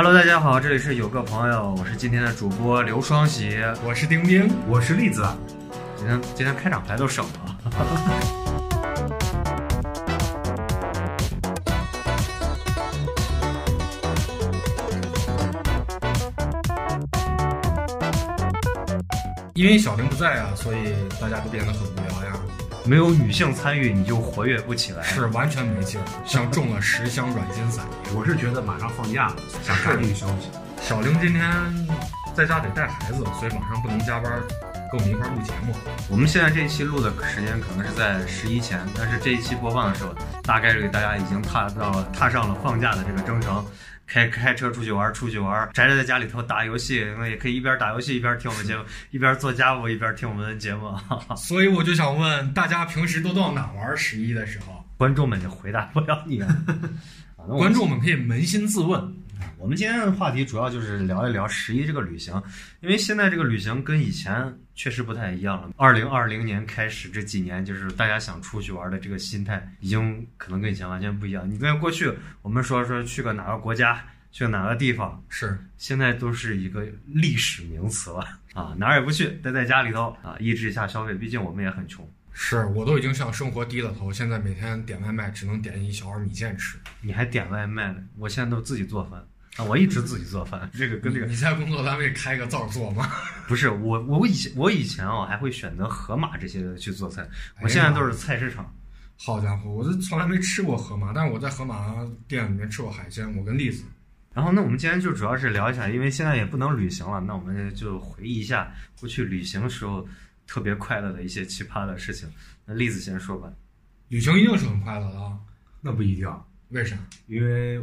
Hello，大家好，这里是有个朋友，我是今天的主播刘双喜。我是丁丁，我是栗子，今天今天开场白都省了。因为小玲不在啊，所以大家都变得很无聊呀，没有女性参与，你就活跃不起来。是完全没劲儿，像中了十箱软金散。我是觉得马上放假了，想赶紧休息。小玲今天在家得带孩子，所以晚上不能加班，跟我们一块儿录节目。我们现在这一期录的时间可能是在十一前，但是这一期播放的时候，大概率大家已经踏到了踏上了放假的这个征程。开开车出去玩，出去玩，宅宅在家里头打游戏，那也可以一边打游戏一边听我们节目，一边做家务一边听我们的节目。所以我就想问大家，平时都到哪玩？十一的时候，观众们就回答不了你 啊。啊那我们观众们可以扪心自问。我们今天的话题主要就是聊一聊十一这个旅行，因为现在这个旅行跟以前确实不太一样了。二零二零年开始这几年，就是大家想出去玩的这个心态，已经可能跟以前完全不一样。你跟过去我们说说去个哪个国家，去哪个地方，是，现在都是一个历史名词了啊，哪儿也不去，待在家里头啊，抑制一下消费，毕竟我们也很穷。是我都已经向生活低了头，现在每天点外卖只能点一小碗米线吃。你还点外卖呢？我现在都自己做饭啊，我一直自己做饭，这个跟这个你在工作单位开个灶做吗？不是我，我以前我以前啊还会选择盒马这些去做菜，哎我现在都是菜市场。好家伙，我是从来没吃过河马，但是我在河马店里面吃过海鲜。我跟栗子，然后，那我们今天就主要是聊一下，因为现在也不能旅行了，那我们就回忆一下过去旅行时候特别快乐的一些奇葩的事情。那栗子先说吧。旅行一定是很快乐的啊。那不一定，为啥？因为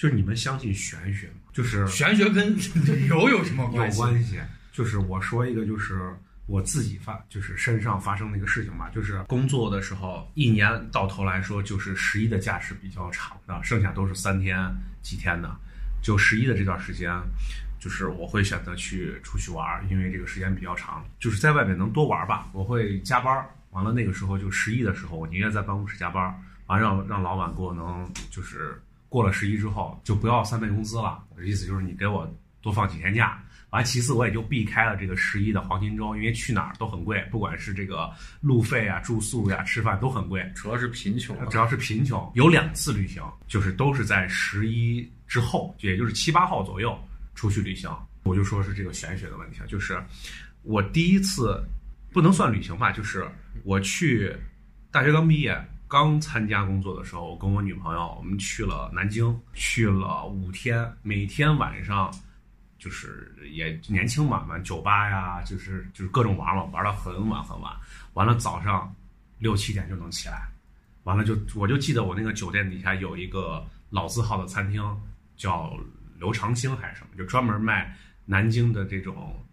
就是你们相信玄学吗？就是玄学跟旅游有什么关系？有关系。就是我说一个，就是我自己发，就是身上发生的一个事情吧。就是工作的时候，一年到头来说，就是十一的假是比较长的，剩下都是三天几天的。就十一的这段时间，就是我会选择去出去玩儿，因为这个时间比较长，就是在外面能多玩儿吧。我会加班儿，完了那个时候就十一的时候，我宁愿在办公室加班儿，完让让老板给我能就是过了十一之后就不要三倍工资了。意思就是你给我多放几天假。完，其次我也就避开了这个十一的黄金周，因为去哪儿都很贵，不管是这个路费啊、住宿呀、吃饭都很贵。主要是贫穷啊只要是贫穷，有两次旅行，就是都是在十一之后，也就是七八号左右出去旅行。我就说是这个玄学的问题啊，就是我第一次不能算旅行吧，就是我去大学刚毕业。刚参加工作的时候，我跟我女朋友，我们去了南京，去了五天，每天晚上就是也年轻嘛，玩酒吧呀，就是就是各种玩嘛，玩到很晚很晚。完了早上六七点就能起来，完了就我就记得我那个酒店底下有一个老字号的餐厅，叫刘长兴还是什么，就专门卖南京的这种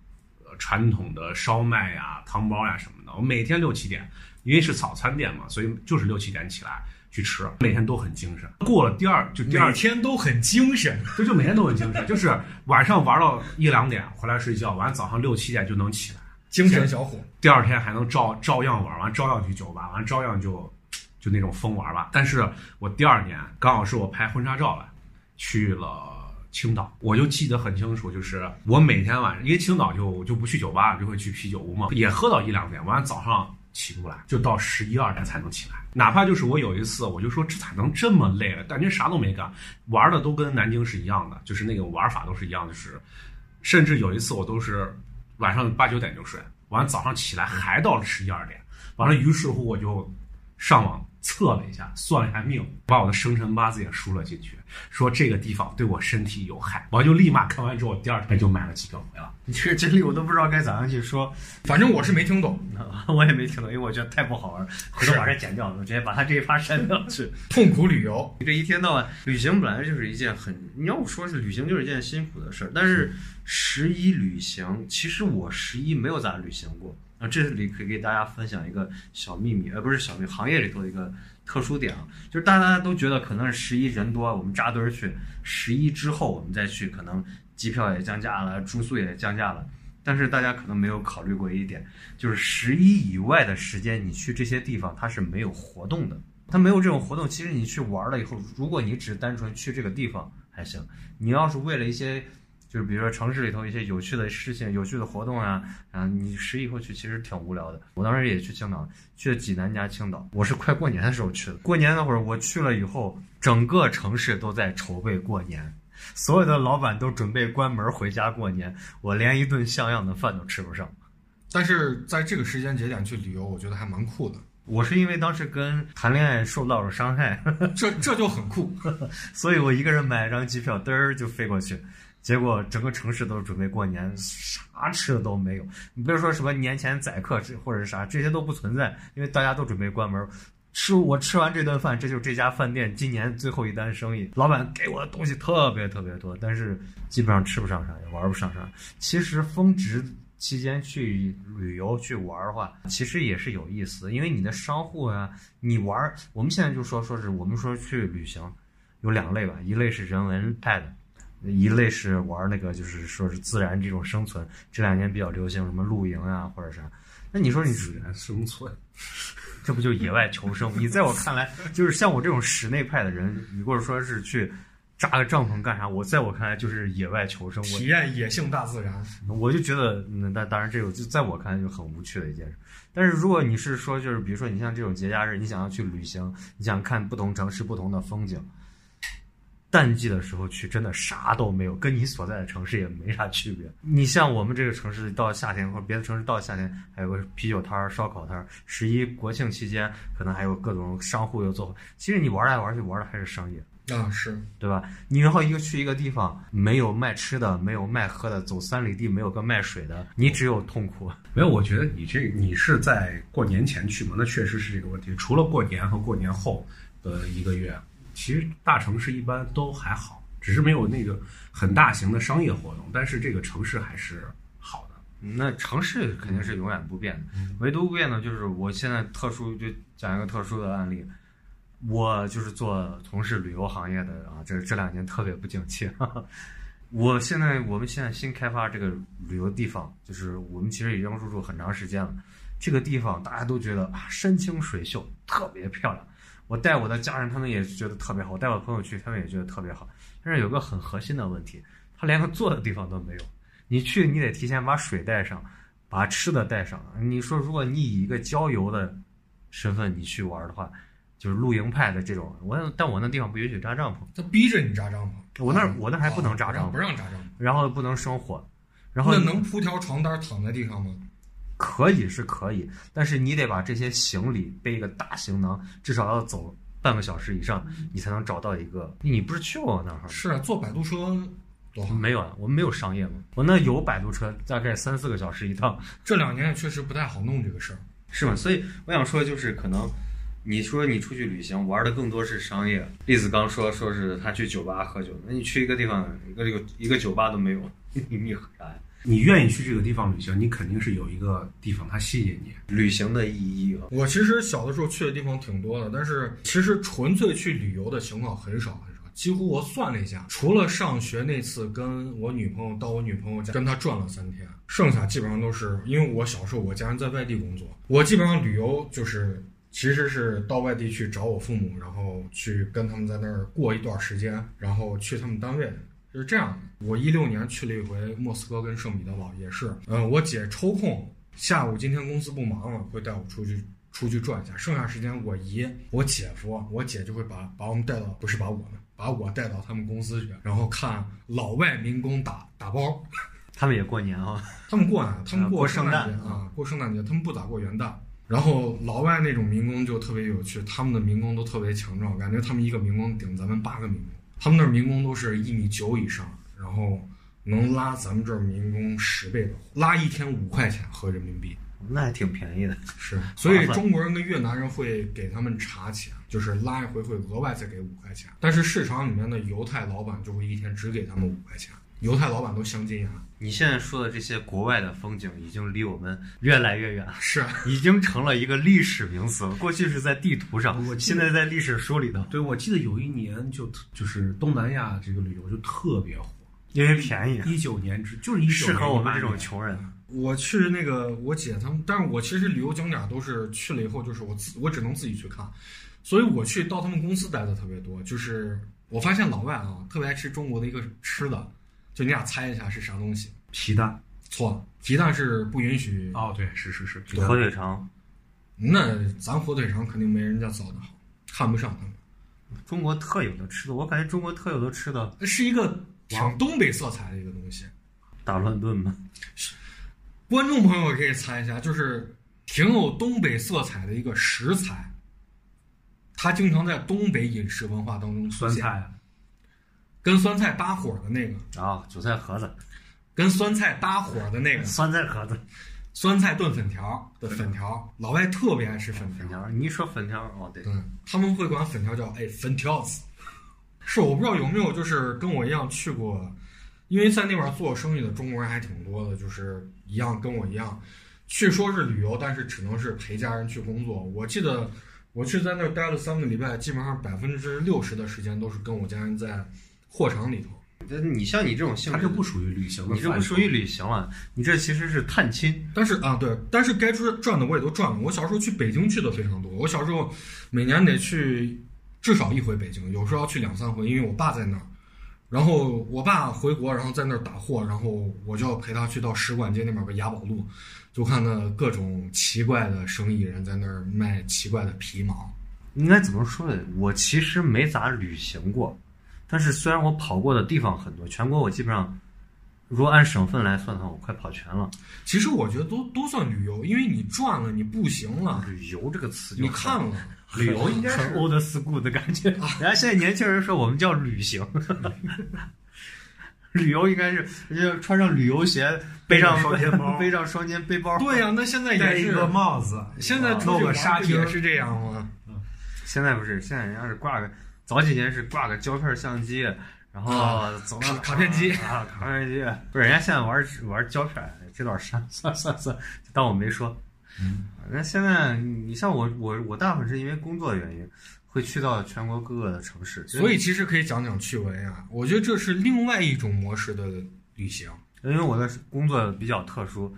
呃传统的烧麦呀、汤包呀什么的。我每天六七点，因为是早餐店嘛，所以就是六七点起来去吃，每天都很精神。过了第二就第二每天都很精神。就就每天都很精神，就是晚上玩到一两点回来睡觉，完了早上六七点就能起来，精神小伙，第二天还能照照样玩，完照样去酒吧，完照样就就那种疯玩吧。但是我第二年刚好是我拍婚纱照了，去了青岛，我就记得很清楚，就是我每天晚上，因为青岛就就不去酒吧，就会去啤酒屋嘛，也喝到一两点，完了早上起不来，就到十一二点才能起来。哪怕就是我有一次，我就说这咋能这么累了？感觉啥都没干，玩的都跟南京是一样的，就是那个玩法都是一样的，就是甚至有一次我都是晚上八九点就睡，完了早上起来还到了十一二点，完了于是乎我就上网测了一下，算了一下命，把我的生辰八字也输了进去，说这个地方对我身体有害，我就立马看完之后，第二天就买了机票回了。你这个经历我都不知道该咋样去说，反正我是没听懂。我也没听懂，因为我觉得太不好玩，回头把这剪掉，我直接把他这一趴删掉去。痛苦旅游，这一天到晚旅行本来就是一件很，你要说是旅行就是一件辛苦的事儿，但是十一旅行，其实我十一没有咋旅行过。啊，这里可以给大家分享一个小秘密，呃，不是小秘，行业里头的一个特殊点啊，就是大家都觉得可能是十一人多，我们扎堆儿去，十一之后我们再去，可能机票也降价了，住宿也降价了。但是大家可能没有考虑过一点，就是十一以外的时间，你去这些地方它是没有活动的，它没有这种活动。其实你去玩了以后，如果你只单纯去这个地方，还行。你要是为了一些，就是比如说城市里头一些有趣的事情、有趣的活动啊，啊，你十一以后去其实挺无聊的。我当时也去青岛，去了济南加青岛，我是快过年的时候去的。过年那会儿我去了以后，整个城市都在筹备过年，所有的老板都准备关门回家过年，我连一顿像样的饭都吃不上。但是在这个时间节点去旅游，我觉得还蛮酷的。我是因为当时跟谈恋爱受到了伤害，这这就很酷。所以我一个人买了张机票，嘚儿就飞过去。结果整个城市都准备过年，啥吃的都没有。你别说什么年前宰客这或者是啥，这些都不存在，因为大家都准备关门。吃我吃完这顿饭，这就是这家饭店今年最后一单生意。老板给我的东西特别特别多，但是基本上吃不上啥，也玩不上啥。其实峰值。期间去旅游去玩的话，其实也是有意思，因为你的商户啊，你玩，我们现在就说说是我们说去旅行，有两类吧，一类是人文派的，一类是玩那个就是说是自然这种生存。这两年比较流行什么露营啊或者啥，那你说你自然生存，这不就野外求生？你在我看来，就是像我这种室内派的人，你或者说是去。扎个帐篷干啥？我在我看来就是野外求生，体验野性大自然。我就觉得，那当然这个就在我看来就很无趣的一件事。但是如果你是说，就是比如说你像这种节假日，你想要去旅行，你想看不同城市不同的风景，淡季的时候去真的啥都没有，跟你所在的城市也没啥区别。你像我们这个城市到夏天或者别的城市到夏天，还有个啤酒摊、烧烤摊。十一国庆期间可能还有各种商户又做。其实你玩来玩去玩的还是商业。啊，是对吧？你然后一个去一个地方，没有卖吃的，没有卖喝的，走三里地没有个卖水的，你只有痛苦。没有，我觉得你这你是在过年前去嘛？那确实是这个问题。除了过年和过年后的一个月，其实大城市一般都还好，只是没有那个很大型的商业活动，但是这个城市还是好的。那城市肯定是永远不变的，唯独不变的就是我现在特殊就讲一个特殊的案例。我就是做从事旅游行业的啊，这这两年特别不景气。我现在我们现在新开发这个旅游地方，就是我们其实已经入住很长时间了。这个地方大家都觉得啊，山清水秀，特别漂亮。我带我的家人，他们也觉得特别好；我带我朋友去，他们也觉得特别好。但是有个很核心的问题，他连个坐的地方都没有。你去，你得提前把水带上，把吃的带上。你说，如果你以一个郊游的身份你去玩的话，就是露营派的这种，我但我那地方不允许扎帐篷，他逼着你扎帐篷。我那我那还不能扎帐篷，不让扎帐篷，然后不能生火，然后那能铺条床单躺在地上吗？可以是可以，但是你得把这些行李背一个大行囊，至少要走半个小时以上，你才能找到一个。你不是去过那儿？是啊坐摆渡车多好？没有啊，我们没有商业嘛。我那有摆渡车，大概三四个小时一趟。这两年也确实不太好弄这个事儿，是吗？所以我想说，就是可能。你说你出去旅行玩的更多是商业。栗子刚说说是他去酒吧喝酒，那你去一个地方，一个一个一个酒吧都没有，你你喝啥呀？你愿意去这个地方旅行，你肯定是有一个地方它吸引你。旅行的意义，我其实小的时候去的地方挺多的，但是其实纯粹去旅游的情况很少很少。几乎我算了一下，除了上学那次跟我女朋友到我女朋友家跟她转了三天，剩下基本上都是因为我小时候我家人在外地工作，我基本上旅游就是。其实是到外地去找我父母，然后去跟他们在那儿过一段时间，然后去他们单位，就是这样的。我一六年去了一回莫斯科跟圣彼得堡，也是，嗯，我姐抽空下午今天公司不忙了，会带我出去出去转一下。剩下时间我姨、我姐夫、我姐就会把把我们带到，不是把我们，把我带到他们公司去，然后看老外民工打打包。他们也过年啊？他们过啊，他们过圣诞节啊，过圣诞节，他们不咋过元旦。然后老外那种民工就特别有趣，他们的民工都特别强壮，感觉他们一个民工顶咱们八个民工。他们那儿民工都是一米九以上，然后能拉咱们这儿民工十倍的，拉一天五块钱合人民币，那还挺便宜的。是，所以中国人跟越南人会给他们茶钱，就是拉一回会额外再给五块钱。但是市场里面的犹太老板就会一天只给他们五块钱。犹太老板都相近啊！你现在说的这些国外的风景，已经离我们越来越远了。是，已经成了一个历史名词了。过去是在地图上，现在在历史书里头。对，我记得有一年就就是东南亚这个旅游就特别火，因为便宜。一九年之就是一适合我们这种穷人。我去那个我姐他们，但是我其实旅游景点都是去了以后，就是我自我只能自己去看，所以我去到他们公司待的特别多，就是。我发现老外啊特别爱吃中国的一个吃的，就你俩猜一下是啥东西？皮蛋。错了，皮蛋是不允许。哦，对，是是是，火腿肠，那咱火腿肠肯定没人家造的好，看不上他们。中国特有的吃的，我感觉中国特有的吃的是一个挺东北色彩的一个东西。大乱炖吗？观众朋友可以猜一下，就是挺有东北色彩的一个食材，它经常在东北饮食文化当中出现。酸菜，跟酸菜搭伙的那个啊，韭菜盒子，跟酸菜搭伙的那个 酸菜盒子，酸菜炖粉条的粉条，老外特别爱吃粉粉条。条，你一说粉条，哦对，对，他们会管粉条叫哎粉条子。是我不知道有没有就是跟我一样去过，因为在那边做生意的中国人还挺多的，就是一样跟我一样，去说是旅游，但是只能是陪家人去工作。我记得我去在那儿待了三个礼拜，基本上百分之六十的时间都是跟我家人在货场里头。这你像你这种性质，它这不属于旅行的，你这不属于旅行了，你这其实是探亲。但是啊，对，但是该赚赚的我也都赚了。我小时候去北京去的非常多，我小时候每年得去至少一回北京，有时候要去两三回，因为我爸在那儿。然后我爸回国，然后在那儿打货，然后我就要陪他去到使馆街那边个雅宝路，就看那各种奇怪的生意人在那儿卖奇怪的皮毛。应该怎么说呢？我其实没咋旅行过，但是虽然我跑过的地方很多，全国我基本上，如果按省份来算的话，我快跑全了。其实我觉得都都算旅游，因为你转了，你步行了，旅游这个词就你看了，旅游应该是 old school 的感觉。人家现在年轻人说我们叫旅行，旅游应该是就穿上旅游鞋，背上双肩包 背上双肩背包。对呀、那现在也是，戴一个帽子，现在出个沙丁也是这样吗？现在不是，现在人家是挂个，早几年是挂个胶片相机，然后啊走到卡卡片机啊，卡片机，不是人家现在玩玩胶片，这段删算 算算，就当我没说。嗯，那现在你像我我我大部分是因为工作原因，会去到全国各个的城市，所以其实可以讲讲趣闻呀。我觉得这是另外一种模式的旅行。因为我的工作比较特殊，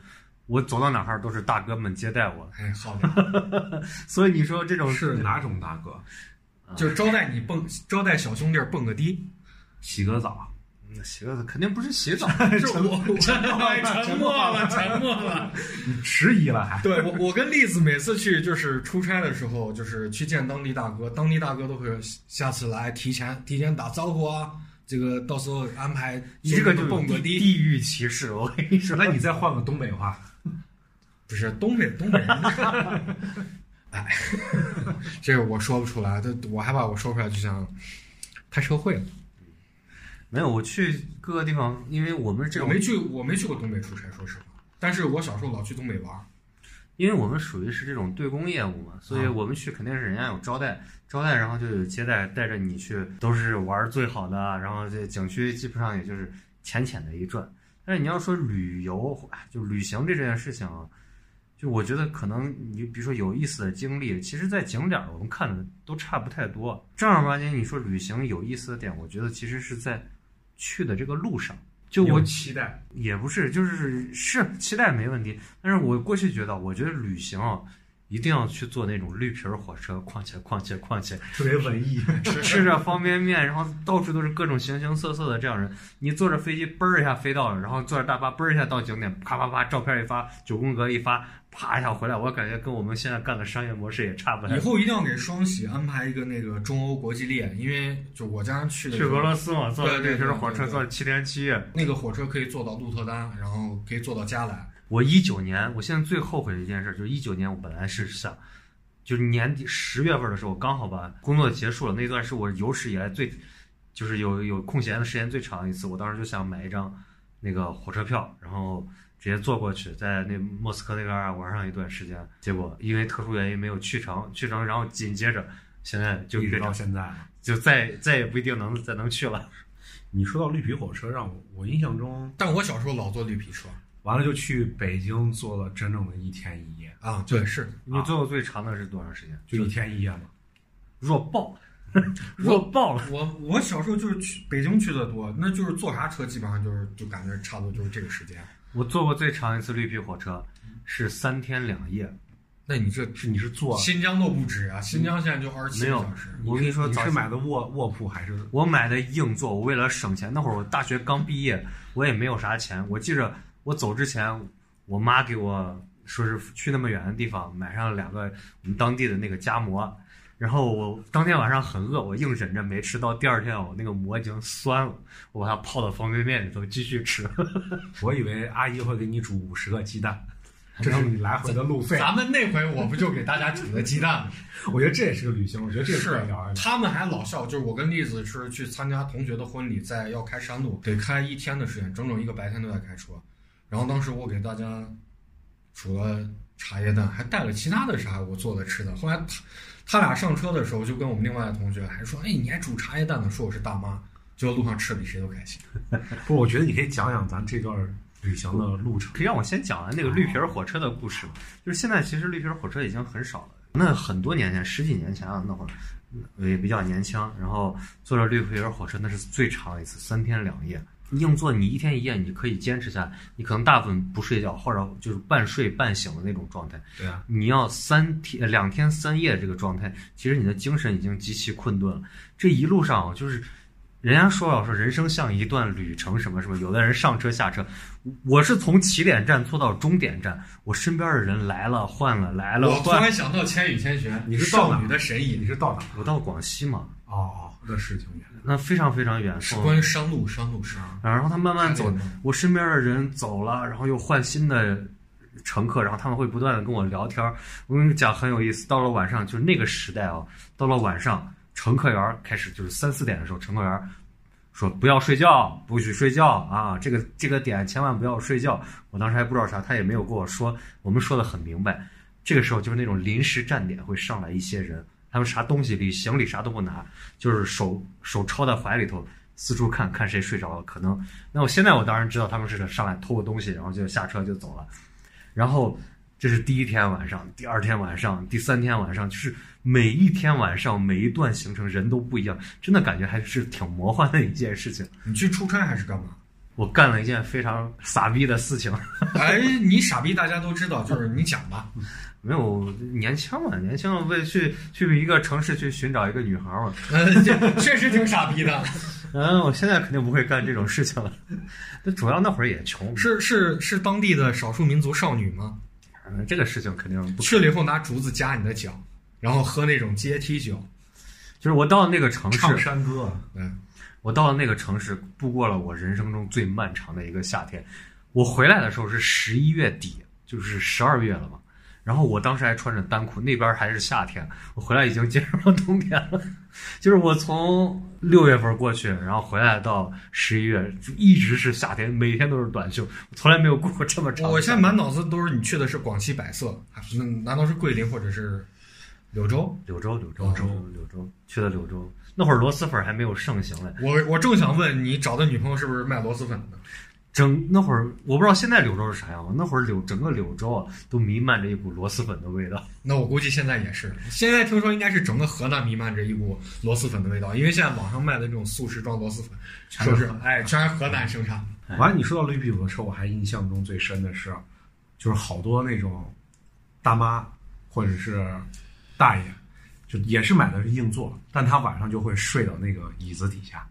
我走到哪儿都是大哥们接待我，哎，好的，所以你说这种是哪种大哥？就招待你蹦，招待小兄弟儿蹦个迪。洗个澡，那洗个澡肯定不是洗澡，是我，我沉默了，沉默了。迟疑了还？对我，我跟栗子每次去就是出差的时候，就是去见当地大哥，当地大哥都会下次来提前提前打招呼啊，这个到时候安排你这个就蹦个迪。地域歧视，我跟你说。那你再换个东北话，不是东北东北人，哎，这个我说不出来，这我害怕我说出来就像太社会了。没有，我去各个地方，因为我们这种我没去，我没去过东北出差，说实话。但是我小时候老去东北玩儿。因为我们属于是这种对公业务嘛，所以我们去肯定是人家有招待，招待然后就有接待，带着你去都是玩儿最好的，然后这景区基本上也就是浅浅的一转。但是你要说旅游，哎就旅行这件事情啊，就我觉得可能你比如说有意思的经历，其实在景点儿我们看的都差不太多。正儿八经你说旅行有意思的点，我觉得其实是在去的这个路上。就我期待，也不是，就是是期待没问题，但是我过去觉得，我觉得旅行啊，一定要去坐那种绿皮儿火车，况且况且况且，特别文艺。吃 吃着方便面，然后到处都是各种形形色色的这样人。你坐着飞机嘣儿一下飞到了，然后坐着大巴嘣儿一下到景点，啪啪啪，照片一发，九宫格一发，啪一下回来，我感觉跟我们现在干的商业模式也差不太以。后一定要给双喜安排一个那个中欧国际列，因为就我家人去的去俄罗斯嘛，坐着绿皮儿火车，坐了七天七夜。那个火车可以坐到鹿特丹，然后可以坐到加莱。我一九年，我现在最后悔的一件事就是一九年，我本来是想，就是年底十月份的时候，刚好把工作结束了，那段是我有史以来最，就是有有空闲的时间最长的一次。我当时就想买一张那个火车票，然后直接坐过去，在那莫斯科那边儿玩上一段时间。结果因为特殊原因没有去成，去成，然后紧接着现在就一直到现在。就再再也不一定能再能去了。你说到绿皮火车，让我我印象中，但我小时候老坐绿皮车完了就去北京坐了整整的一天一夜，啊，对，是你坐过最长的是多长时间？就一天一夜嘛。弱爆，弱爆了。我我小时候就是去北京去的多，那就是坐啥车基本上就是就感觉差不多就是这个时间。我坐过最长一次绿皮火车是三天两夜，那你这是你是坐新疆都不止啊，新疆现在就二十七个小时。我跟你说，你是买的卧卧铺还是我买的硬座，我为了省钱，那会儿我大学刚毕业，我也没有啥钱。我记着我走之前，我妈给我说是去那么远的地方买上了两个我们当地的那个夹馍，然后我当天晚上很饿，我硬忍着没吃，到第二天我那个馍已经酸了，我把它泡到方便面里头继续吃。我以为阿姨会给你煮五十个鸡蛋，这是你来回的路费。咱们那回我不就给大家煮的鸡蛋吗？我觉得这也是个旅行，我觉得这个是。他们还老笑，就是我跟栗子是去参加同学的婚礼，在要开山路，得开一天的时间，整整一个白天都在开车。然后当时我给大家煮了茶叶蛋，还带了其他的啥我做的吃的。后来他他俩上车的时候，就跟我们另外的同学还说：“哎，你还煮茶叶蛋呢？”说我是大妈。就在路上吃的比谁都开心。不，我觉得你可以讲讲咱这段旅行的路程。可以让我先讲完那个绿皮儿火车的故事吧。就是现在其实绿皮儿火车已经很少了。那很多年前，十几年前啊，那会儿也比较年轻，然后坐着绿皮儿火车，那是最长一次，三天两夜。硬座你一天一夜你可以坚持下来，你可能大部分不睡觉，或者就是半睡半醒的那种状态。对啊，你要三天、两天三夜这个状态，其实你的精神已经极其困顿了。这一路上就是，人家说啊说人生像一段旅程，什么什么，有的人上车下车，我是从起点站坐到终点站，我身边的人来了换了，来了我突。然想到《千与千寻》，你是少女的神医你，是到哪？我到广西嘛，哦，那是挺远。那非常非常远，是关于山路，山路是。然后他慢慢走我身边的人走了，然后又换新的乘客，然后他们会不断的跟我聊天儿。我跟你讲很有意思，到了晚上，就是那个时代啊，到了晚上，乘客员开始就是三四点的时候，乘客员说不要睡觉，不许睡觉啊，这个这个点千万不要睡觉。我当时还不知道啥，他也没有跟我说，我们说的很明白。这个时候就是那种临时站点会上来一些人，他们啥东西里行李啥都不拿，就是手手抄在怀里头，四处看看谁睡着了。可能那我现在我当然知道他们是上来偷个东西，然后就下车就走了。然后这是第一天晚上，第二天晚上，第三天晚上，就是每一天晚上每一段行程人都不一样，真的感觉还是挺魔幻的一件事情。你去出差还是干嘛？我干了一件非常傻逼的事情，哎，你傻逼，大家都知道，就是你讲吧。没有年轻嘛，年轻为去去一个城市去寻找一个女孩嘛。嗯，这确实挺傻逼的。嗯，我现在肯定不会干这种事情了。那主要那会儿也穷，是是是当地的少数民族少女吗？嗯这个事情肯定不去了以后拿竹子夹你的脚，然后喝那种阶梯酒。就是我到了那个城市唱市，山歌，嗯，我到了那个城市，度过了我人生中最漫长的一个夏天。我回来的时候是十一月底，就是十二月了嘛。然后我当时还穿着单裤，那边还是夏天，我回来已经进入了冬天了。就是我从六月份过去，然后回来到十一月，就一直是夏天，每天都是短袖，我从来没有过过这么长。我现在满脑子都是你去的是广西百色，还是难道是桂林或者是柳州？柳州，柳州，柳州，柳州，去的柳州。那会儿螺蛳粉还没有盛行嘞，我我正想问你找的女朋友是不是卖螺蛳粉的？整那会儿我不知道现在柳州是啥样，那会儿柳整个柳州啊都弥漫着一股螺蛳粉的味道。那我估计现在也是。现在听说应该是整个河南弥漫着一股螺蛳粉的味道，因为现在网上卖的这种速食装螺蛳粉，说是哎全是河南生产的。完了，你说到绿皮火车，我还印象中最深的是，就是好多那种大妈或者是大爷，就也是买的是硬座，但他晚上就会睡到那个椅子底下，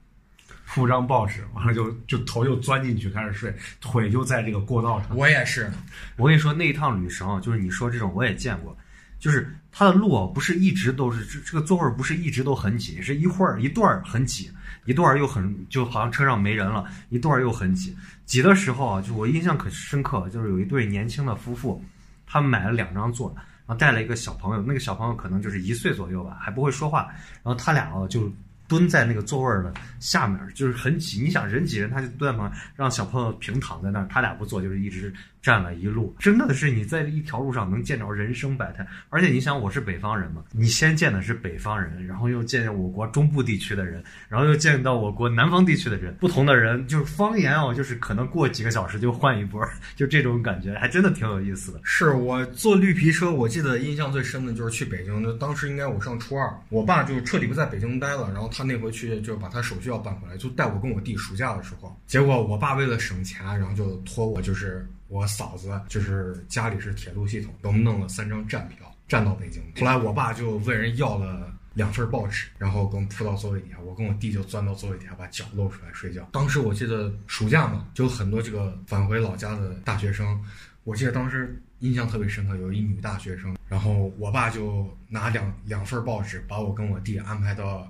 铺张报纸，完了就就头就钻进去开始睡，腿就在这个过道上。我也是，我跟你说，那一趟旅程啊，就是你说这种我也见过，就是它的路啊，不是一直都是这这个座位儿不是一直都很挤，是一会儿一段儿很挤，一段儿又很就好像车上没人了，一段儿又很挤。挤的时候啊，就我印象可深刻，就是有一对年轻的夫妇，他们买了两张座，然后带了一个小朋友，那个小朋友可能就是一岁左右吧，还不会说话，然后他俩啊就。蹲在那个座位儿的下面，就是很挤。你想人挤人，他就蹲在旁边，让小朋友平躺在那儿。他俩不坐，就是一直站了一路。真的是你在一条路上能见着人生百态。而且你想，我是北方人嘛，你先见的是北方人，然后又见见我国中部地区的人，然后又见到我国南方地区的人，不同的人就是方言哦，就是可能过几个小时就换一波，就这种感觉，还真的挺有意思的。是我坐绿皮车，我记得印象最深的就是去北京，就当时应该我上初二，我爸就彻底不在北京待了，然后他那回去就把他手续要办回来，就带我跟我弟暑假的时候，结果我爸为了省钱，然后就托我就是我嫂子，就是家里是铁路系统，给我们弄了三张站票，站到北京。后来我爸就问人要了。两份报纸，然后给我们铺到座位底下，我跟我弟就钻到座位底下，把脚露出来睡觉。当时我记得暑假嘛，就很多这个返回老家的大学生。我记得当时印象特别深刻，有一女大学生，然后我爸就拿两两份报纸，把我跟我弟安排到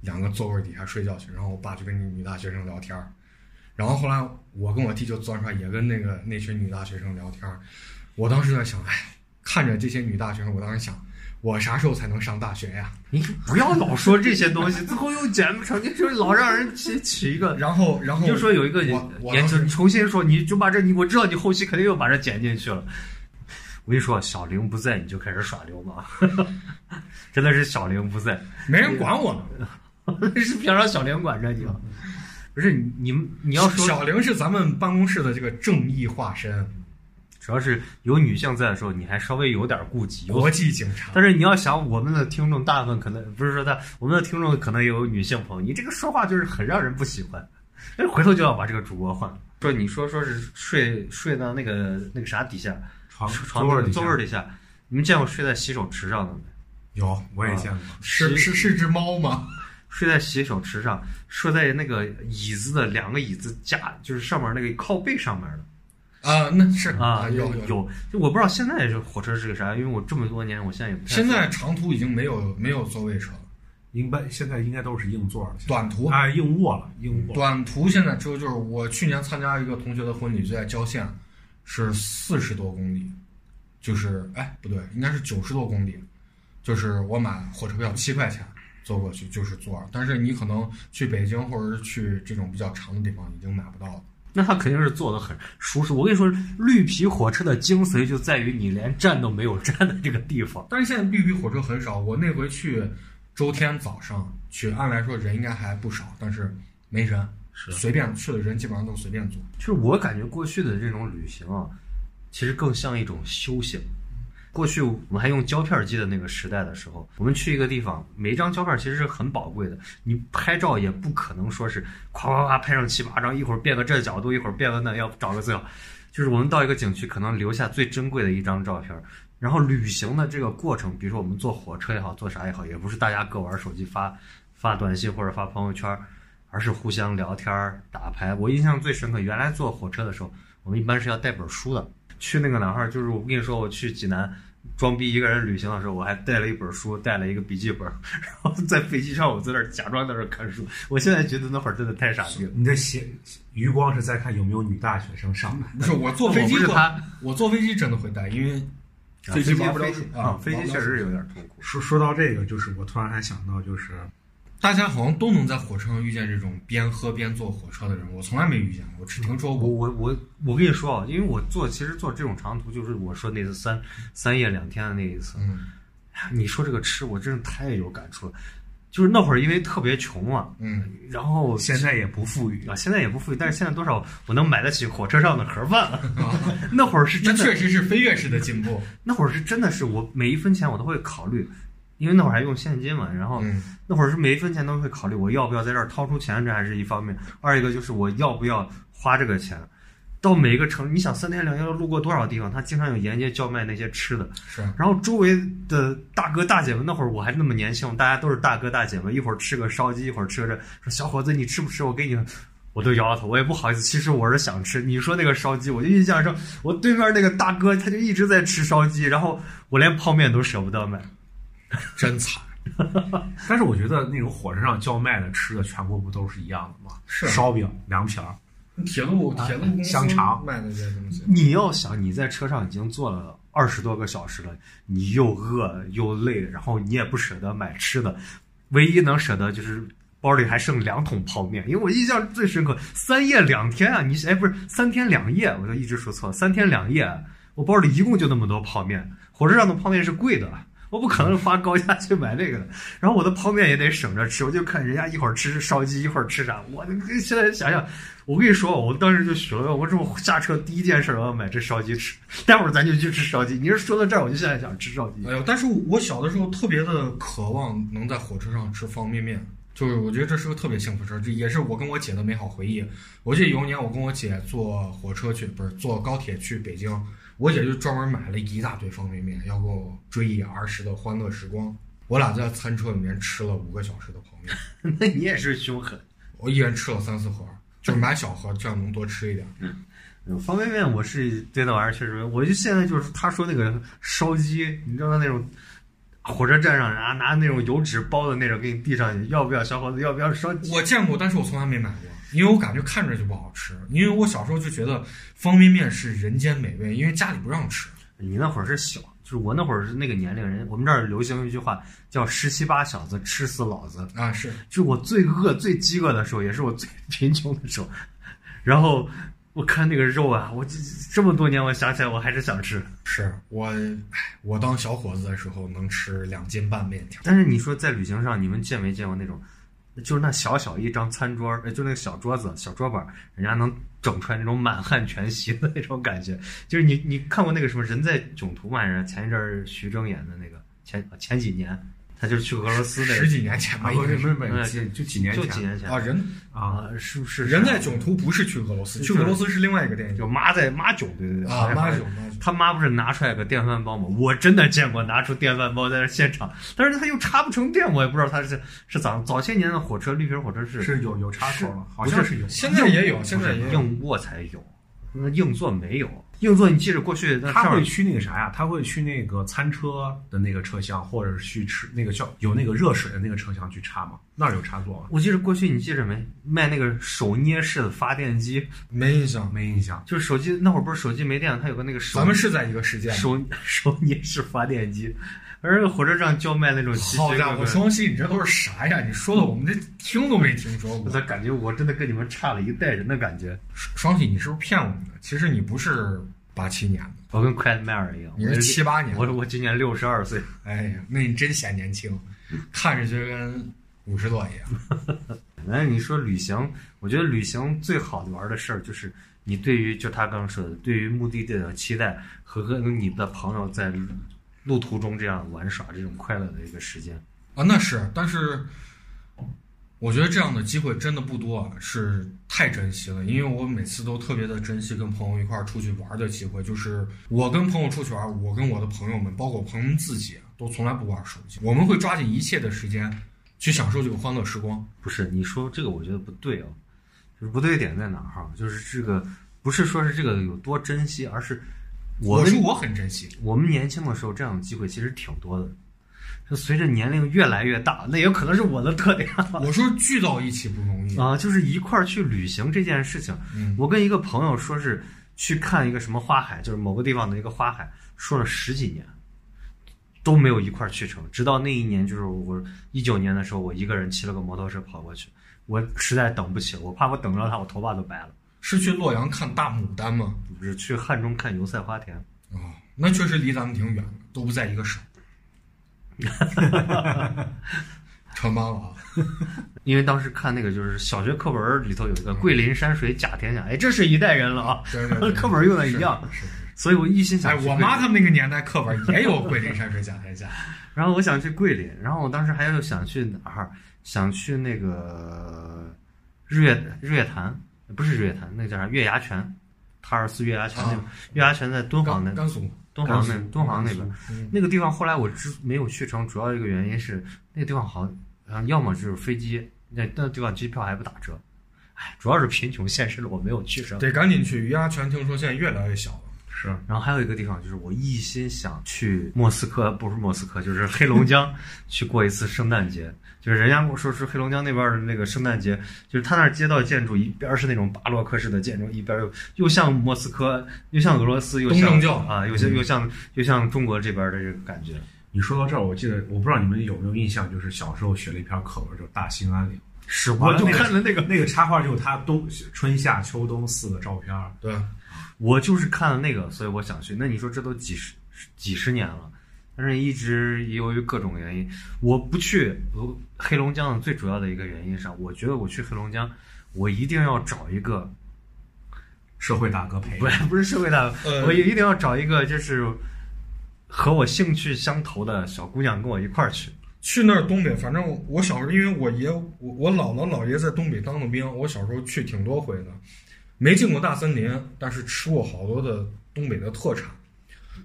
两个座位底下睡觉去。然后我爸就跟那女大学生聊天儿，然后后来我跟我弟就钻出来，也跟那个那群女大学生聊天儿。我当时在想，哎，看着这些女大学生，我当时想。我啥时候才能上大学呀？你不要老说这些东西，最后又剪不成，你就老让人起起一个，然后然后就说有一个年轻，重新说，你就把这你我知道你后期肯定又把这剪进去了。我跟你说，小玲不在，你就开始耍流氓，真的是小玲不在，没人管我呢，是平常小玲管着你吗？不是你你你要说小玲是咱们办公室的这个正义化身。主要是有女性在的时候，你还稍微有点顾忌。国际警察，但是你要想，我们的听众大部分可能不是说他，我们的听众可能也有女性朋友，你这个说话就是很让人不喜欢。哎，回头就要把这个主播换。说你说说是睡睡到那个那个啥底下，床床座位底下，你们见过睡在洗手池上的没？有，我也见过。是是是只猫吗？睡在洗手池上，睡在那个椅子的两个椅子架，就是上面那个靠背上面的。啊，那是啊，有有，就我不知道现在这火车是个啥，因为我这么多年，我现在也不现在长途已经没有没有座位车了，应该现在应该都是硬座了。短途啊，硬卧了，硬卧。短途现在只有就是我去年参加一个同学的婚礼，就在郊县，是四十多公里，就是哎不对，应该是九十多公里，就是我买火车票七块钱坐过去就是座，但是你可能去北京或者是去这种比较长的地方已经买不到了。那他肯定是坐的很舒适。我跟你说，绿皮火车的精髓就在于你连站都没有站的这个地方。但是现在绿皮火车很少。我那回去周天早上去，按来说人应该还不少，但是没人，是随便去的人基本上都随便坐。就是我感觉过去的这种旅行啊，其实更像一种修行。过去我们还用胶片机的那个时代的时候，我们去一个地方，每一张胶片其实是很宝贵的。你拍照也不可能说是夸夸夸拍上七八张，一会儿变个这角度，一会儿变个那，要找个最好。就是我们到一个景区，可能留下最珍贵的一张照片。然后旅行的这个过程，比如说我们坐火车也好，坐啥也好，也不是大家各玩手机发发短信或者发朋友圈，而是互相聊天打牌。我印象最深刻，原来坐火车的时候，我们一般是要带本书的。去那个哪儿，就是我跟你说，我去济南装逼一个人旅行的时候，我还带了一本书，带了一个笔记本，然后在飞机上我在那儿假装在那儿看书。我现在觉得那会儿真的太傻逼了。你的写余光是在看有没有女大学生上来？不是我坐飞机，他我坐飞机真的会带，因为飞机飞机啊，飞机确实有点痛苦。说说到这个，就是我突然还想到，就是。大家好像都能在火车上遇见这种边喝边坐火车的人，我从来没遇见过，只听说过。我我我我跟你说啊，因为我坐其实坐这种长途，就是我说那次三三夜两天的那一次。嗯，你说这个吃，我真是太有感触了。就是那会儿因为特别穷啊，嗯，然后现在也不富裕啊，现在也不富裕，但是现在多少我能买得起火车上的盒饭了。那会儿是真的，确实是飞跃式的进步。那会儿是真的是我每一分钱我都会考虑。因为那会儿还用现金嘛，然后那会儿是每一分钱都会考虑我要不要在这儿掏出钱，这还是一方面。二一个就是我要不要花这个钱。到每一个城，你想三天两夜要路过多少地方？他经常有沿街叫卖那些吃的。是。然后周围的大哥大姐们，那会儿我还那么年轻，大家都是大哥大姐们，一会儿吃个烧鸡，一会儿吃个这。说小伙子你吃不吃？我给你，我都摇摇头，我也不好意思。其实我是想吃。你说那个烧鸡，我就印象中，我对面那个大哥他就一直在吃烧鸡，然后我连泡面都舍不得买。真惨，但是我觉得那种火车上叫卖的吃的，全国不都是一样的吗？是烧饼、凉皮儿、铁路铁路香肠卖的这些东西。你要想你在车上已经坐了二十多个小时了，你又饿又累，然后你也不舍得买吃的，唯一能舍得就是包里还剩两桶泡面。因为我印象最深刻，三夜两天啊，你哎不是三天两夜，我就一直说错，三天两夜，我包里一共就那么多泡面。火车上的泡面是贵的。我不可能花高价去买这个的，然后我的泡面也得省着吃，我就看人家一会儿吃烧鸡，一会儿吃啥，我现在想想，我跟你说，我当时就许了愿，我这我下车第一件事我要买只烧鸡吃，待会儿咱就去吃烧鸡。你是说到这儿，我就现在想吃烧鸡。哎呦，但是我小的时候特别的渴望能在火车上吃方便面。就是我觉得这是个特别幸福的事儿，这也是我跟我姐的美好回忆。我记得有一年我跟我姐坐火车去，不是坐高铁去北京，我姐就专门买了一大堆方便面，要给我追忆儿时的欢乐时光。我俩在餐车里面吃了五个小时的泡面，那你也是凶狠。我一人吃了三四盒，就是买小盒，这样能多吃一点。嗯方便面我是对那玩意儿确实，我就现在就是他说那个烧鸡，你知道那种火车站上拿拿那种油纸包的那种给你递上去，要不要小伙子？要不要烧鸡？我见过，但是我从来没买过，因为我感觉看着就不好吃。因为我小时候就觉得方便面是人间美味，因为家里不让吃。你那会儿是小，就是我那会儿是那个年龄人。我们这儿流行一句话叫“十七八小子吃死老子啊，是”，就是我最饿、最饥饿的时候，也是我最 贫穷的时候。然后我看那个肉啊，我这这么多年，我想起来我还是想吃。是我，哎，我当小伙子的时候能吃两斤半面条。但是你说在旅行上，你们见没见过那种，就是那小小一张餐桌，呃就那个小桌子、小桌板，人家能整出来那种满汉全席的那种感觉。就是你你看过那个什么《人在囧途》吗？人前一阵徐峥演的那个，前前几年他就是去俄罗斯那，十几年前吧，就就几年前就几年前啊，人啊，是不是？人在囧途不是去俄罗斯，去俄罗斯是另外一个电影叫妈在妈囧，对对对啊，妈囧。他妈不是拿出来个电饭煲吗？我真的见过拿出电饭煲在那现场，但是他又插不成电，我也不知道他是是早。早些年的火车绿皮火车是是有有插头吗，好像是有。现在也有，现在也有。硬卧才有，那硬座没有。硬座你记着过去他会去那个啥呀？他会去那个餐车的那个车厢，或者是去吃那个叫有那个热水的那个车厢去插吗？那儿有插座吗？我记得过去你记着没？卖那个手捏式的发电机，没印象。没印象。就是手机那会儿不是手机没电了，它有个那个手咱们是在一个时间。手手捏式发电机，而那个火车站叫卖那种奇奇怪怪好家伙，双喜，你这都是啥呀？你说的我们这听都没听说过。我咋感觉我真的跟你们差了一代人的感觉？双喜，你是不是骗我们的？其实你不是八七年的，我跟快迈尔一样，你是七八年的。我我今年六十二岁，哎呀，那你真显年轻，看着就跟五十多一样。那，你说旅行，我觉得旅行最好玩的事儿就是你对于就他刚刚说的，对于目的地的期待和跟你的朋友在路途中这样玩耍这种快乐的一个时间。啊，那是，但是我觉得这样的机会真的不多啊，是太珍惜了。因为我每次都特别的珍惜跟朋友一块儿出去玩的机会。就是我跟朋友出去玩，我跟我的朋友们，包括朋友们自己，都从来不玩手机。我们会抓紧一切的时间去享受这个欢乐时光。不是你说这个，我觉得不对哦，就是不对点在哪儿哈？就是这个不是说是这个有多珍惜，而是我说我很珍惜，我们年轻的时候这样的机会其实挺多的。就随着年龄越来越大，那也有可能是我的特点我说聚到一起不容易。啊，就是一块儿去旅行这件事情。嗯，我跟一个朋友说是去看一个什么花海，就是某个地方的一个花海，说了十几年，都没有一块儿去成。直到那一年，就是我一九年的时候，我一个人骑了个摩托车跑过去，我实在等不起了，我怕我等着他，我头发都白了。是去洛阳看大牡丹吗？不是去汉中看油菜花田，哦，那确实离咱们挺远的，都不在一个省。穿帮了啊！因为当时看那个就是小学课文里头有一个桂林山水甲天下，哎，这是一代人了啊，对对对 课本用的一样，所以我一心想哎。我妈他们那个年代课本也有“桂林山水甲天下然后我想去桂林，然后我当时还有想去哪儿？想去那个日月日月潭，不是日月潭，那个叫啥？月牙泉，塔尔寺月牙泉那边，月牙泉在”，敦煌那甘甘肃，敦煌那敦煌那边。。嗯那个地方后来我之没有去成，主要一个原因是那个地方好像要么就是飞机，那那地方机票还不打折，哎，主要是贫穷限制了我没有去成。得赶紧去。月牙泉听说现在越来越小了。是然后还有一个地方就是我一心想去莫斯科，不是莫斯科，就是黑龙江 去过一次圣诞节。就是人家跟我说是黑龙江那边的那个圣诞节，就是他那儿街道建筑一边是那种巴洛克式的建筑，一边又又像莫斯科，又像俄罗斯，又像东正教啊，又像又像又像中国这边的这个感觉。你说到这儿，我记得我不知道你们有没有印象，就是小时候学了一篇课文叫《大兴安岭》，是，我就看了那个，那个插画，就是他冬春夏秋冬四个照片儿。对，我就是看了那个，所以我想去。那你说这都几十几十年了，但是一直由于各种原因，我不去呃黑龙江的最主要的一个原因上，我觉得我去黑龙江，我一定要找一个，社会大哥陪不是 不是社会大哥，呃我一定要找一个就是和我兴趣相投的小姑娘跟我一块儿去。去那儿东北，反正我小时候，因为我爷我我姥姥姥爷在东北当的兵，我小时候去挺多回的，没进过大森林，但是吃过好多的东北的特产，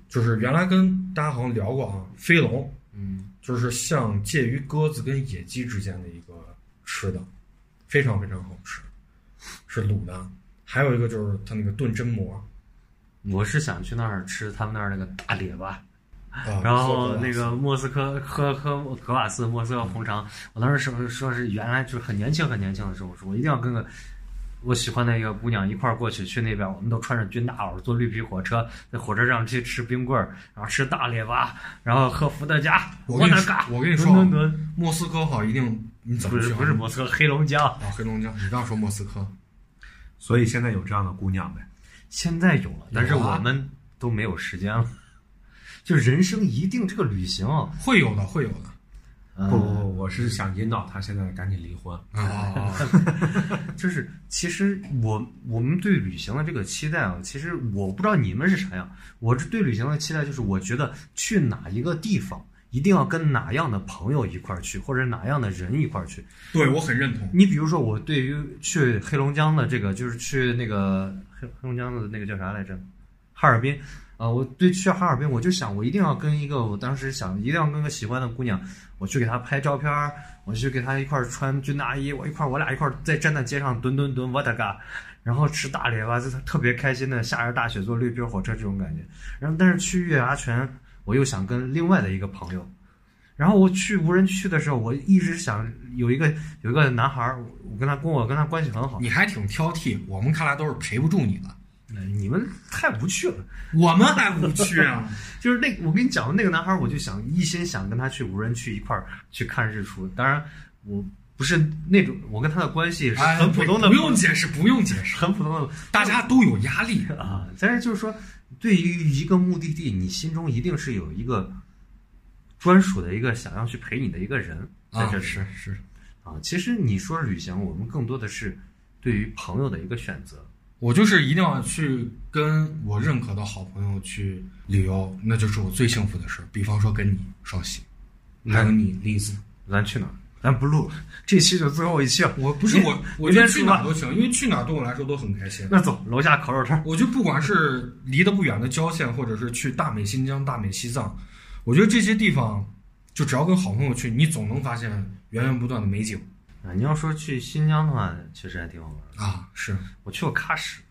就是原来跟大家好像聊过啊，飞龙，嗯，就是像介于鸽子跟野鸡之间的一个吃的，非常非常好吃，是卤的。还有一个就是它那个炖榛蘑我是想去那儿吃他们那儿那个大列巴，啊，然后那个莫斯科喝喝格瓦斯莫斯科红肠，我当时说说是原来就是很年轻很年轻的时候，说我一定要跟个我喜欢的一个姑娘一块儿过去，去那边我们都穿着军大袄，坐绿皮火车，在火车上去吃冰棍儿，然后吃大列巴，然后喝伏特加，我跟你说，我跟你说莫斯科好一定你怎不是么去啊不是莫斯科，黑龙江。啊黑龙江，你刚说莫斯科，所以现在有这样的姑娘呗。现在有了，但是我们都没有时间了。就人生一定这个旅行，会有的会有的呃不不不，我是想引导他现在赶紧离婚。啊，就是其实我我们对旅行的这个期待啊，其实我不知道你们是啥样。我是对旅行的期待就是，我觉得去哪一个地方，一定要跟哪样的朋友一块儿去，或者哪样的人一块儿去。对我很认同。你比如说，我对于去黑龙江的这个，就是去那个黑黑龙江的那个叫啥来着，哈尔滨。啊、我对去哈尔滨，我就想，我一定要跟一个，我当时想，一定要跟个喜欢的姑娘，我去给她拍照片，我去给她一块穿军大衣，我一块，我俩一块儿再站在街上蹲蹲蹲，我的嘎，然后吃大列巴，就特别开心的下着大雪坐绿皮火车这种感觉。然后，但是去月牙泉，我又想跟另外的一个朋友，然后我去无人区的时候，我一直想有一个有一个男孩，我跟他跟我跟他关系很好。你还挺挑剔，我们看来都是陪不住你的，你们太无趣了。我们还无趣啊。就是那我跟你讲的那个男孩儿，我就想一心想跟他去无人区一块儿去看日出。当然，我不是那种我跟他的关系是哎很普通的，不用解释，不用解释，很普通的大家都有压力。啊。但是就是说，对于一个目的地，你心中一定是有一个专属的一个想要去陪你的一个人在啊这，里。是是，啊，其实你说旅行，我们更多的是对于朋友的一个选择。我就是一定要去跟我认可的好朋友去旅游，那就是我最幸福的事儿。比方说跟你双喜，还有你栗子，咱去哪儿？咱不录了，这期就最后一期了。我不是我，我觉得去哪儿都行，因为去哪儿对我来说都很开心。那走，楼下烤肉串儿。我就不管是离得不远的郊县，或者是去大美新疆、大美西藏，我觉得这些地方，就只要跟好朋友去，你总能发现源源不断的美景啊，你要说去新疆的话，确实还挺好玩的。啊！是我去过喀什，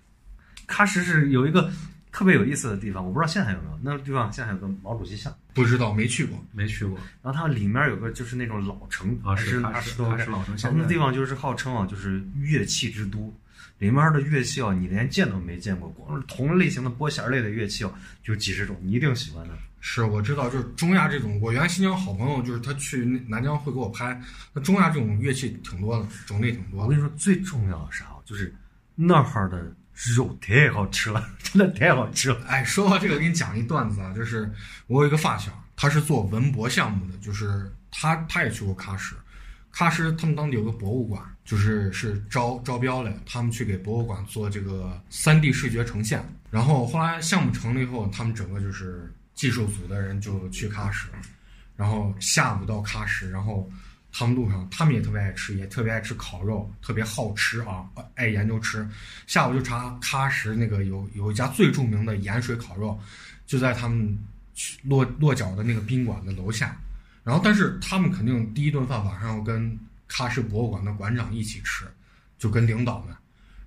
喀什是有一个特别有意思的地方，我不知道现在还有没有。那个地方现在还有个毛主席像，不知道没去过没去过然后它里面有个就是那种老城啊，是喀什，二十多个喀什老城，然后那地方就是号称啊，就是乐器之都，里面的乐器啊，你连见都没见过，光是同类型的拨弦类的乐器啊，就几十种，你一定喜欢的。是我知道，就是中亚这种，我原来新疆好朋友就是他去那南疆会给我拍，那中亚这种乐器挺多的，种类挺多。我跟你说，最重要的是啥？就是那儿的肉太好吃了，真的太好吃了。哎，说到这个，给你讲一段子啊，就是我有一个发小，他是做文博项目的，就是他他也去过喀什，喀什他们当地有个博物馆，就是是招招标了，他们去给博物馆做这个三 D 视觉呈现，然后后来项目成了以后，他们整个就是技术组的人就去喀什，然后下午到喀什，然后他们路上他们也特别爱吃，也特别爱吃烤肉，特别好吃啊，爱研究吃。下午就查喀什那个有有一家最著名的盐水烤肉，就在他们去落落脚的那个宾馆的楼下。然后，但是他们肯定第一顿饭晚上要跟喀什博物馆的馆长一起吃，就跟领导们。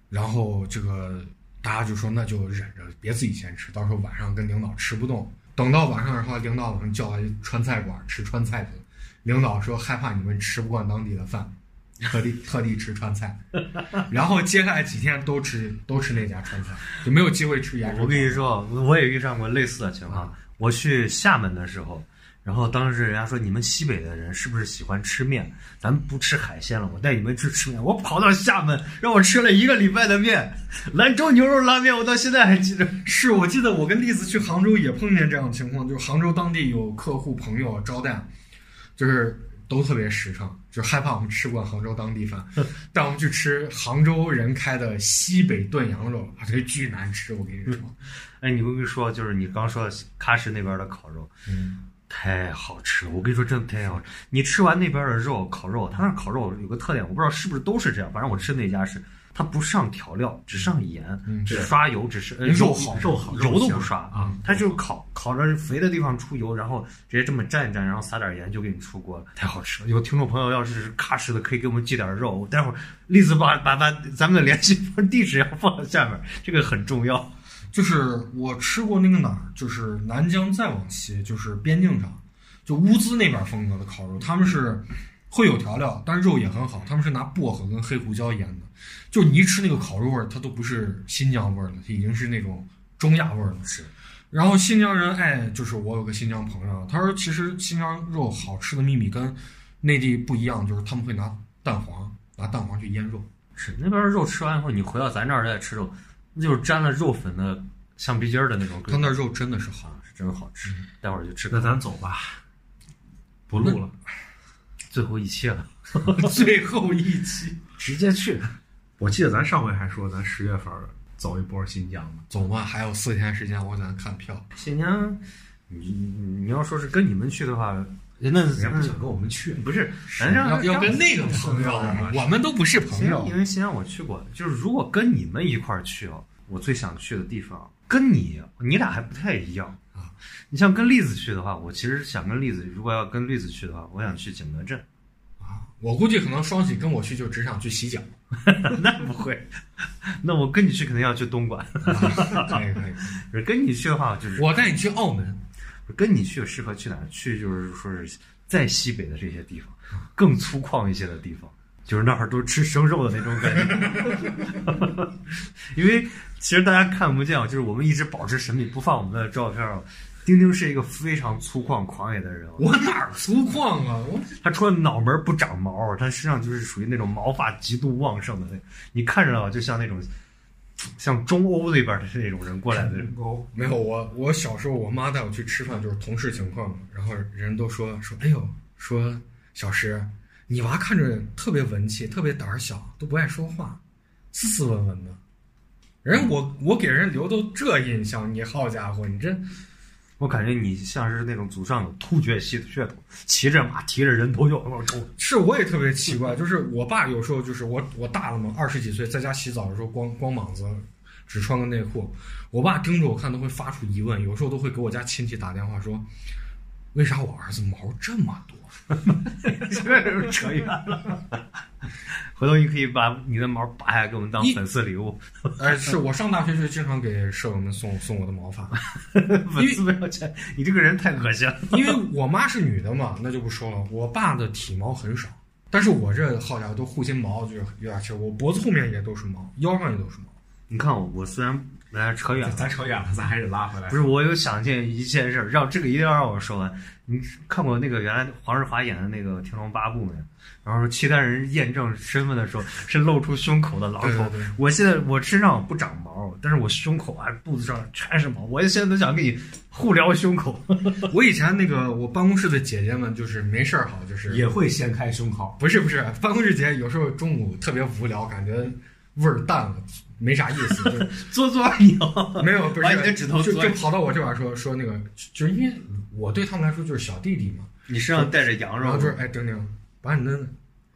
然后这个大家就说那就忍着，别自己先吃，到时候晚上跟领导吃不动。等到晚上，然后领导把他们叫来川菜馆吃川菜去了。领导说害怕你们吃不惯当地的饭，特地特地吃川菜。然后接下来几天都吃都吃那家川菜，就没有机会吃盐水。我跟你说，我也遇上过类似的情况。我去厦门的时候，然后当时人家说你们西北的人是不是喜欢吃面？咱们不吃海鲜了，我带你们去吃面。我跑到厦门，让我吃了一个礼拜的面，兰州牛肉拉面，我到现在还记得。是我记得我跟栗子去杭州也碰见这样的情况，就是杭州当地有客户朋友招待，就是都特别实诚，就害怕我们吃惯杭州当地饭，带我们去吃杭州人开的西北炖羊肉，啊，这巨难吃，我跟你说。哎，你不跟说，就是你刚说的喀什那边的烤肉，嗯，太好吃了！我跟你说，真的太好吃。你吃完那边的肉，烤肉，他那烤肉有个特点，我不知道是不是都是这样，反正我吃那家是，他不上调料，只上盐，嗯只刷油，只是呃肉好肉好油都不刷啊，它就是烤烤着肥的地方出油，然后直接这么蘸一蘸，然后撒点盐就给你出锅了，太好吃了。有听众朋友要是喀什的，可以给我们寄点肉，待会儿栗子把把把咱们的联系方地址要放在下面，这个很重要。就是我吃过那个哪儿，就是南疆再往西，就是边境上，就乌兹那边风格的烤肉，他们是会有调料，但是肉也很好，他们是拿薄荷跟黑胡椒腌的，就你一吃那个烤肉味儿，它都不是新疆味儿了，它已经是那种中亚味儿了。是，然后新疆人爱，就是我有个新疆朋友，他说其实新疆肉好吃的秘密跟内地不一样，就是他们会拿蛋黄，拿蛋黄去腌肉。是那边肉吃完以后，你回到咱这儿再吃肉，那就是沾了肉粉的橡皮筋儿的那种他，那肉真的是好。是真好吃。待会儿就吃那咱走吧，不录了。最后一期了，最后一期，直接去。我记得咱上回还说咱十月份走一波新疆呢。走吧，还有四天时间，我给咱看票。新疆，你你你要说是跟你们去的话，那人家不想跟我们去，不是，咱这要要跟那个朋友，我们都不是朋，友因。为西安我去过，就是如果跟你们一块儿去哦，我最想去的地方跟你你俩还不太一样啊。你像跟栗子去的话，我其实想跟栗子，如果要跟栗子去的话，我想去景德镇。我估计可能双喜跟我去就只想去洗脚。那不会，那我跟你去肯定要去东莞。可以可以，是跟你去的话，就是我带你去澳门。跟你去适合去哪儿？去就是说是在西北的这些地方，更粗犷一些的地方，就是那儿都吃生肉的那种感觉。因为其实大家看不见啊，就是我们一直保持神秘，不放我们的照片啊。丁丁是一个非常粗犷狂野的人，我哪儿粗犷啊？我他除了脑门不长毛，他身上就是属于那种毛发极度旺盛的那，你看着啊，就像那种像中欧那边的那种人过来的人。没有我，我小时候我妈带我去吃饭，就是同事情况嘛，然后人都说说，哎呦，说小石，你娃看着特别文气，特别胆儿小，都不爱说话，斯斯文文的。人我我给人留都这印象，你好家伙，你这我感觉你像是那种祖上有突厥系的血统，骑着马提着人头就往那冲。是我也特别奇怪，就是我爸有时候就是我我大了嘛，二十几岁在家洗澡的时候光光膀子，只穿个内裤，我爸盯着我看都会发出疑问，有时候都会给我家亲戚打电话说，为啥我儿子毛这么多？这扯远了。回头你可以把你的毛拔下来给我们当你粉丝礼物，哎，是我上大学就经常给舍友们送送我的毛发，粉丝不要钱。你这个人太恶心了。因为我妈是女的嘛，那就不说了。我爸的体毛很少，但是我这好家伙都护心毛就是有点奇怪，我脖子后面也都是毛，腰上也都是毛。你看我，我虽然来扯远了，咱扯远了，咱还是拉回来。不是我有想见一件事儿，让这个一定要让我说完。你看过那个原来黄日华演的那个《天龙八部》没有？然后说契丹人验证身份的时候是露出胸口的狼头。对对对我现在我身上不长毛，但是我胸口啊肚子上全是毛。我现在都想给你互撩胸口。我以前那个我办公室的姐姐们就是没事儿好，就是也会掀开胸口，不是不是，办公室姐有时候中午特别无聊，感觉味儿淡了，没啥意思，就做做鸟，没有不是把你的指头就就跑到我这边说说那个，就是因为我对他们来说就是小弟弟嘛，你身上带着羊肉然后就是，哎，丁丁，把你的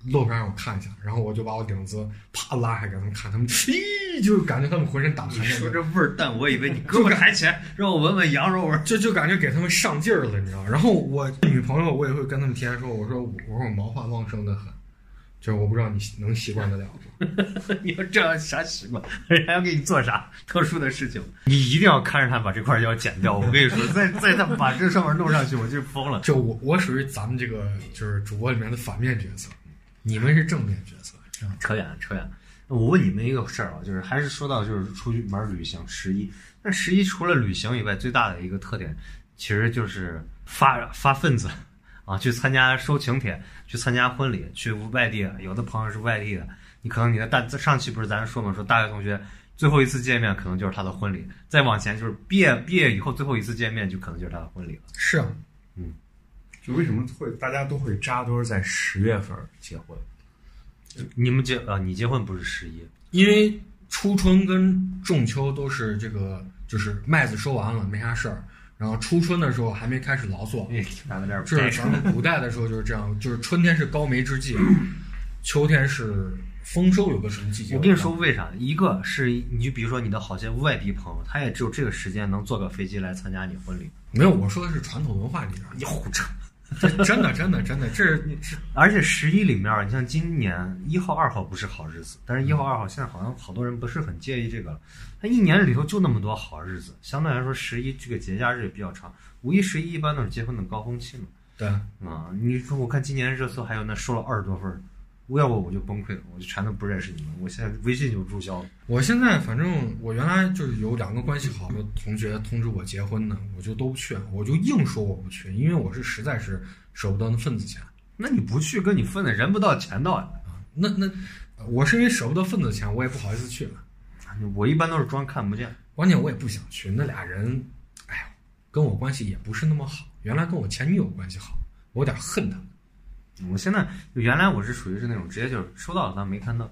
露出来让我看一下，然后我就把我领子啪拉开给他们看，他们 咦，就感觉他们浑身打你寒战，说这味儿淡，我以为你胳膊抬起来让我闻闻羊肉味儿。就就感觉给他们上劲儿了，你知道？然后我女朋友我也会跟他们提前说，我说我说我毛发旺盛的很，就是我不知道你能习惯得了吗？你要这样啥习惯？人家要给你做啥特殊的事情？你一定要看着他把这块要剪掉。我跟你说，再再他把这上面弄上去，我就疯了。就我我属于咱们这个就是主播里面的反面角色，你们是正面角色，扯远了，扯远了。我问你们一个事儿啊，就是还是说到就是出去玩旅行十一，那十一除了旅行以外，最大的一个特点其实就是发发份子啊，去参加收请帖，去参加婚礼，去外地，有的朋友是外地的，你可能你的大上期不是咱说嘛，说大学同学最后一次见面可能就是他的婚礼，再往前就是毕业毕业以后最后一次见面就可能就是他的婚礼了。是啊，就为什么会大家都会扎堆儿在十月份结婚？你们结啊，你结婚不是十一？因为初春跟仲秋都是这个就是麦子收完了没啥事儿，然后初春的时候还没开始劳作，哎，这是咱们古代的时候就是这样，就是春天是高梅之际，秋天是丰收，有个什么季节？我跟你说为啥？一个是你就比如说你的好些外地朋友，他也只有这个时间能坐个飞机来参加你婚礼。没有，我说的是传统文化里边，你胡扯！这真的真的真的，这是而且十一里面，你像今年一号、二号不是好日子，但是一号、二号现在好像好多人不是很介意这个了。他一年里头就那么多好日子，相对来说十一这个节假日也比较长。五一、十一一般都是结婚的高峰期嘛。对。啊，你说我看今年热搜还有那收了二十多份儿，我要不我就崩溃了，我就全都不认识你们，我现在微信就注销了。我现在反正我原来就是有两个关系好的同学通知我结婚呢，我就都不去，我就硬说我不去，因为我是实在是舍不得那份子钱。那你不去跟你分的人不到钱到呀？那那我是因为舍不得份子钱，我也不好意思去了。我一般都是装看不见。关键我也不想去，那俩人，哎呀，跟我关系也不是那么好。原来跟我前女友关系好，我有点恨他们。我现在原来我是属于是那种直接就是收到了当没看到，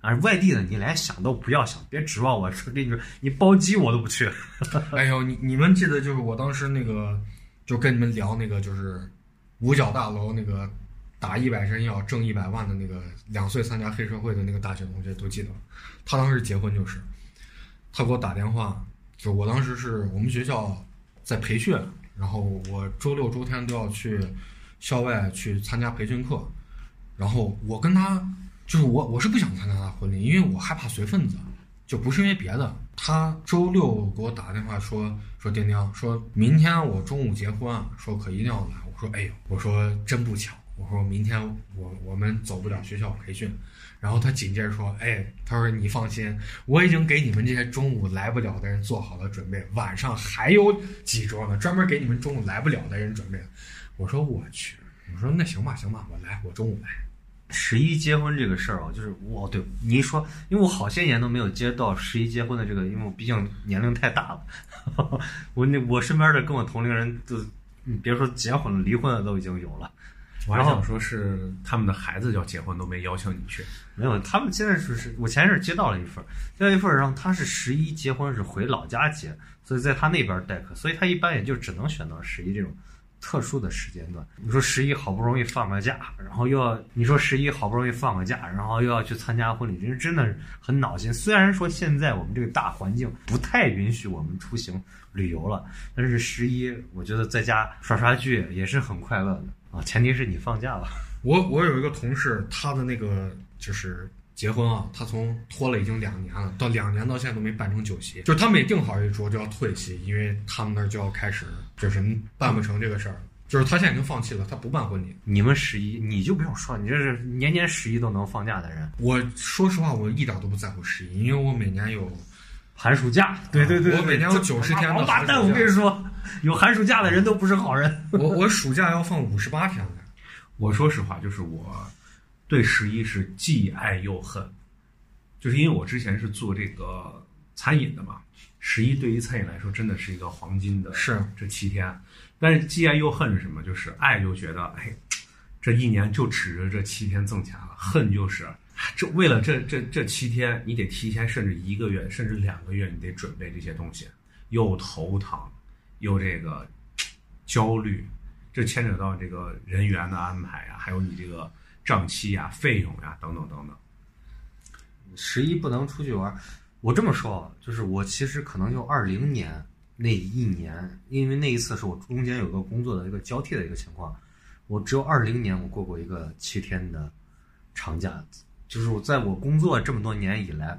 啊，外地的你连想都不要想，别指望我说跟你说你包机我都不去。哎呦，你你们记得就是我当时那个就跟你们聊那个就是五角大楼那个打一百针要挣一百万的那个两岁参加黑社会的那个大学同学都记得，他当时结婚就是，他给我打电话，就我当时是我们学校在培训，然后我周六周天都要去。校外去参加培训课，然后我跟他就是我我是不想参加他婚礼，因为我害怕随份子，就不是因为别的。他周六给我打电话说说丁丁，说明天我中午结婚啊，说可一定要来。我说哎呦，我说真不巧，我说明天我我们走不了学校培训。然后他紧接着说，哎，他说你放心，我已经给你们这些中午来不了的人做好了准备，晚上还有几桌呢，专门给你们中午来不了的人准备。我说我去，我说那行吧，行吧，我来，我中午来。十一结婚这个事儿啊，就是我对你一说，因为我好些年都没有接到十一结婚的这个，因为我毕竟年龄太大了。我那我身边的跟我同龄人都，你别说结婚了，离婚的都已经有了。我还想说是他们的孩子要结婚都没邀请你去，没有，他们现在是是，我前一阵接到了一份，接到一份，然后他是十一结婚，是回老家结，所以在他那边待客，所以他一般也就只能选到十一这种。特殊的时间段，你说十一好不容易放个假，然后又要你说十一好不容易放个假，然后又要去参加婚礼，真真的很恼心。虽然说现在我们这个大环境不太允许我们出行旅游了，但是十一我觉得在家刷刷剧也是很快乐的啊，前提是你放假了。我我有一个同事，他的那个就是结婚啊，他从拖了已经两年了，到两年到现在都没办成酒席，就是他每定好一桌就要退席，因为他们那儿就要开始。就是办不成这个事儿，就是他现在已经放弃了，他不办婚礼。你们十一，你就不用说，你这是年年十一都能放假的人。我说实话，我一点都不在乎十一，因为我每年有寒暑假。对对对，我每年有九十天的。王八蛋，我跟你说，有寒暑假的人都不是好人。我我暑假要放五十八天的。我说实话，就是我对十一是既爱又恨，就是因为我之前是做这个餐饮的嘛。十一对于餐饮来说真的是一个黄金的，是这七天，但是既爱又恨是什么？就是爱就觉得，哎，这一年就指着这七天挣钱了；恨就是这为了这这这七天，你得提前甚至一个月甚至两个月，你得准备这些东西，又头疼，又这个焦虑，这牵扯到这个人员的安排呀，还有你这个账期呀、费用呀等等等等。十一不能出去玩。我这么说，就是我其实可能就二零年那一年，因为那一次是我中间有个工作的一个交替的一个情况，我只有二零年我过过一个七天的长假，就是我在我工作这么多年以来，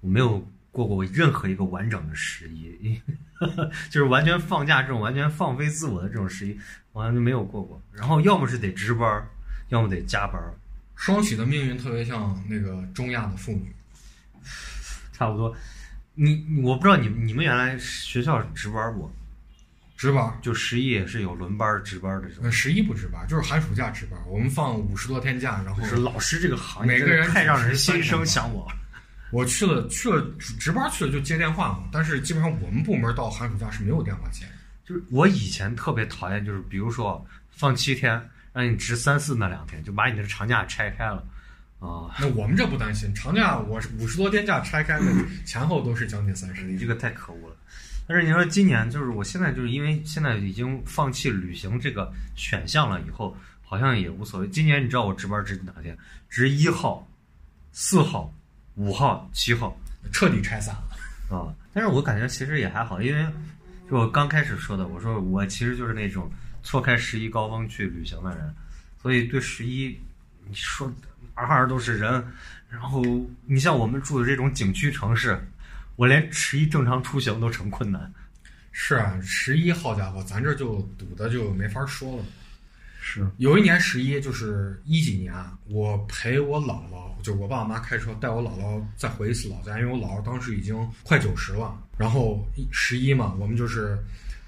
我没有过过任何一个完整的十一，因为 就是完全放假这种完全放飞自我的这种十一，我好像就没有过过。然后要么是得值班，要么得加班。双喜的命运特别像那个中亚的妇女。差不多，你我不知道你你们原来学校值班不？值班就十一也是有轮班值班的这种。十一不值班，就是寒暑假值班。我们放五十多天假，然后是老师这个行业，每个人太让人心生向往。我去了去了值班去了就接电话嘛，但是基本上我们部门到寒暑假是没有电话接。就是我以前特别讨厌，就是比如说放七天，让你值三四那两天，就把你的长假拆开了。啊，那我们这不担心，长假我是五十多天假拆开，那前后都是将近三十。你这个太可恶了。但是你说今年就是我现在就是因为现在已经放弃旅行这个选项了，以后好像也无所谓。今年你知道我值班值哪天？值一号、四号、五号、七号彻底拆散了。啊。但是我感觉其实也还好，因为就我刚开始说的，我说我其实就是那种错开十一高峰去旅行的人，所以对十一你说哪儿都是人，然后你像我们住的这种景区城市，我连十一正常出行都成困难。是啊，十一好家伙，咱这就堵的就没法说了。是有一年十一，就是一几年，我陪我姥姥，就我爸我妈开车带我姥姥再回一次老家，因为我姥姥当时已经快九十了。然后十一嘛，我们就是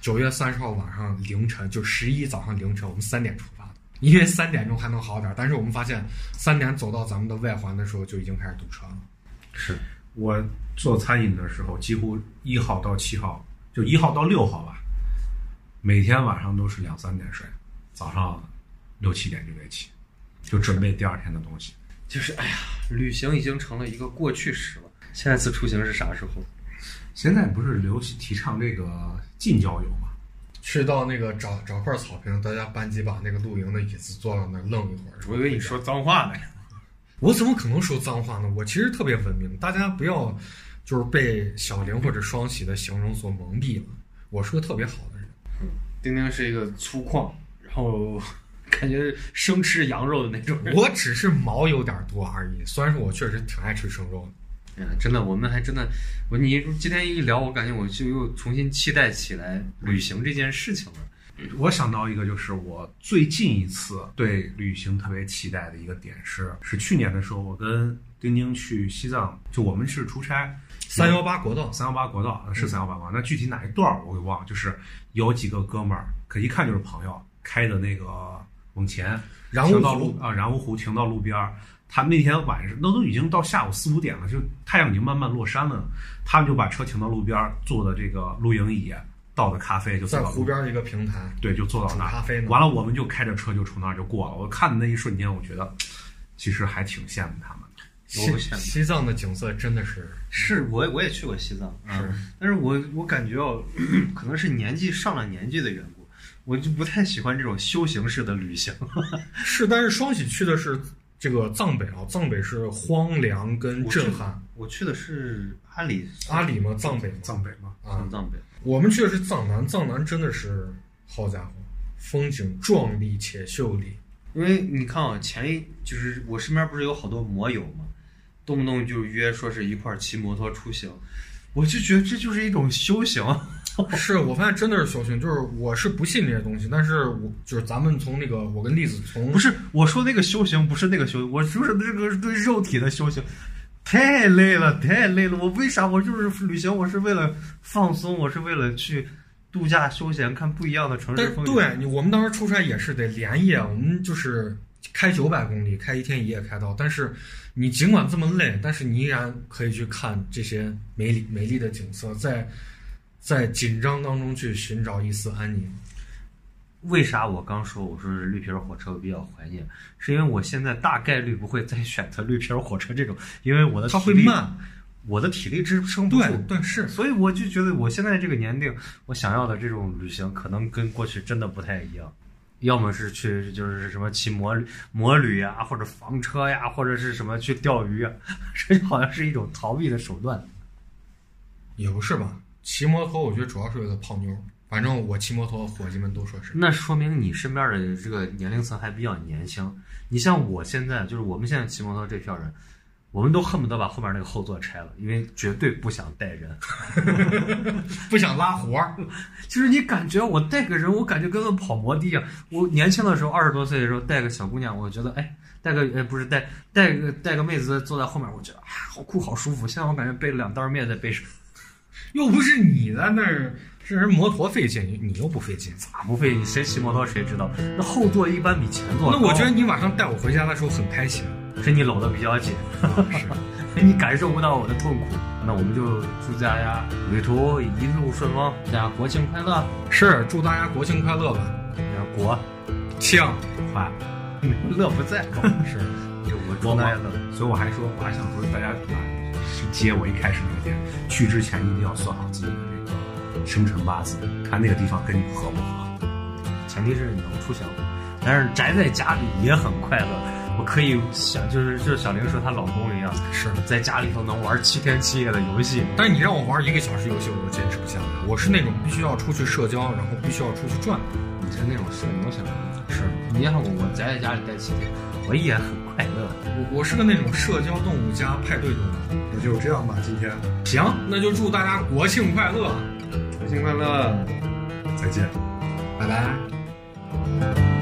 九月三十号晚上凌晨，就十一早上凌晨，我们三点出发的，因为三点钟还能好点儿。但是我们发现三点走到咱们的外环的时候，就已经开始堵车了。是，我做餐饮的时候，几乎一号到七号，就一号到六号吧，每天晚上都是两三点睡，早上六七点就得起，就准备第二天的东西。就是哎呀，旅行已经成了一个过去式了。下一次出行是啥时候？现在不是流行提倡这个近郊游吗？去到那个找找块草坪，大家搬几把那个露营的椅子，坐到那儿愣一会儿。我以为你说脏话呢。我怎么可能说脏话呢？我其实特别文明，大家不要就是被小玲或者双喜的形容所蒙蔽了。我是个特别好的人。丁丁是一个粗犷，然后感觉生吃羊肉的那种人。我只是毛有点多而已，虽然说我确实挺爱吃生肉的。哎呀，真的，我们还真的，我你今天一聊，我感觉我就又重新期待起来旅行这件事情了。我想到一个，就是我最近一次对旅行特别期待的一个点是，是去年的时候，我跟丁丁去西藏，就我们是出差，三幺八国道，三幺八国道是三幺八国道，那具体哪一段儿我给忘了，就是有几个哥们儿，可一看就是朋友开的那个往前，然后停到路啊然乌湖停到路边儿，他们那天晚上那都已经到下午四五点了，就太阳已经慢慢落山了，他们就把车停到路边儿，坐的这个露营椅，倒的咖啡就坐在到路湖边一个平台对，就坐到那咖啡呢。完了，我们就开着车就从那儿就过了。我看的那一瞬间，我觉得其实还挺羡慕他们的。西西藏的景色真的是是我我也去过西藏，是，但是我我感觉哦，可能是年纪上了年纪的缘故，我就不太喜欢这种修行式的旅行。是，但是双喜去的是这个藏北啊，藏北是荒凉跟震撼。我去的是阿里阿里吗，藏北嘛藏北吗，啊，藏北，我们去的是藏南，藏南真的是好家伙，风景壮丽且秀丽。因为你看啊，前一就是我身边不是有好多摩友嘛，动不动就约说是一块骑摩托出行，我就觉得这就是一种修行。是我发现真的是修行，就是我是不信这些东西，但是我就是咱们从那个我跟栗子从不是我说那个修行，不是那个修行，我就是那个对肉体的修行，太累了，太累了。我为啥？我就是旅行，我是为了放松，我是为了去度假休闲，看不一样的城市但风景。对你，我们当时出差也是得连夜，我们就是开九百公里，开一天一夜开到。但是你尽管这么累，但是你依然可以去看这些美丽美丽的景色，在在紧张当中去寻找一丝安宁。为啥我刚说我说是绿皮儿火车我比较怀念，是因为我现在大概率不会再选择绿皮儿火车这种，因为我的它体力，会慢，我的体力支撑不住。对是。所以我就觉得我现在这个年龄，我想要的这种旅行可能跟过去真的不太一样，要么是去就是什么骑摩摩旅呀，或者房车呀，或者是什么去钓鱼啊，这好像是一种逃避的手段。也不是吧？骑摩托我觉得主要是为了泡妞。反正我骑摩托，伙计们都说是。那说明你身边的这个年龄层还比较年轻。你像我现在，就是我们现在骑摩托这票人，我们都恨不得把后面那个后座拆了，因为绝对不想带人。不想拉活儿，就是你感觉我带个人，我感觉跟个跑摩的一样。我年轻的时候，二十多岁的时候带个小姑娘，我觉得哎，带个哎不是带带个带个妹子坐在后面，我觉得啊好酷好舒服。现在我感觉背了两袋面在背上，又不是你在那儿，是人摩托费劲，你又不费劲。咋不费？谁骑摩托谁知道？那后座一般比前座。那我觉得你晚上带我回家的时候很开心。是你搂的比较紧，是 你感受不到我的痛苦。那我们就祝大家旅途一路顺风，大家国庆快乐！是，祝大家国庆快乐吧！国庆快，乐不在，是，就我祝大家乐。所以我还说，我还想说大家啊，是接我一开始那个点，去之前一定要算好自己的这个生辰八字，看那个地方跟你合不合。前提是你能出行，但是宅在家里也很快乐。我可以想，就是就是小玲说她老公一样，是在家里头能玩七天七夜的游戏。但是你让我玩一个小时游戏，我都坚持不下来。我是那种必须要出去社交，然后必须要出去转。你是那种社牛型的，是你让我，我宅在家里待七天，我也很快乐。我我是个那种社交动物加派对动物。那就这样吧，今天行，那就祝大家国庆快乐，国庆快乐！再见。拜拜。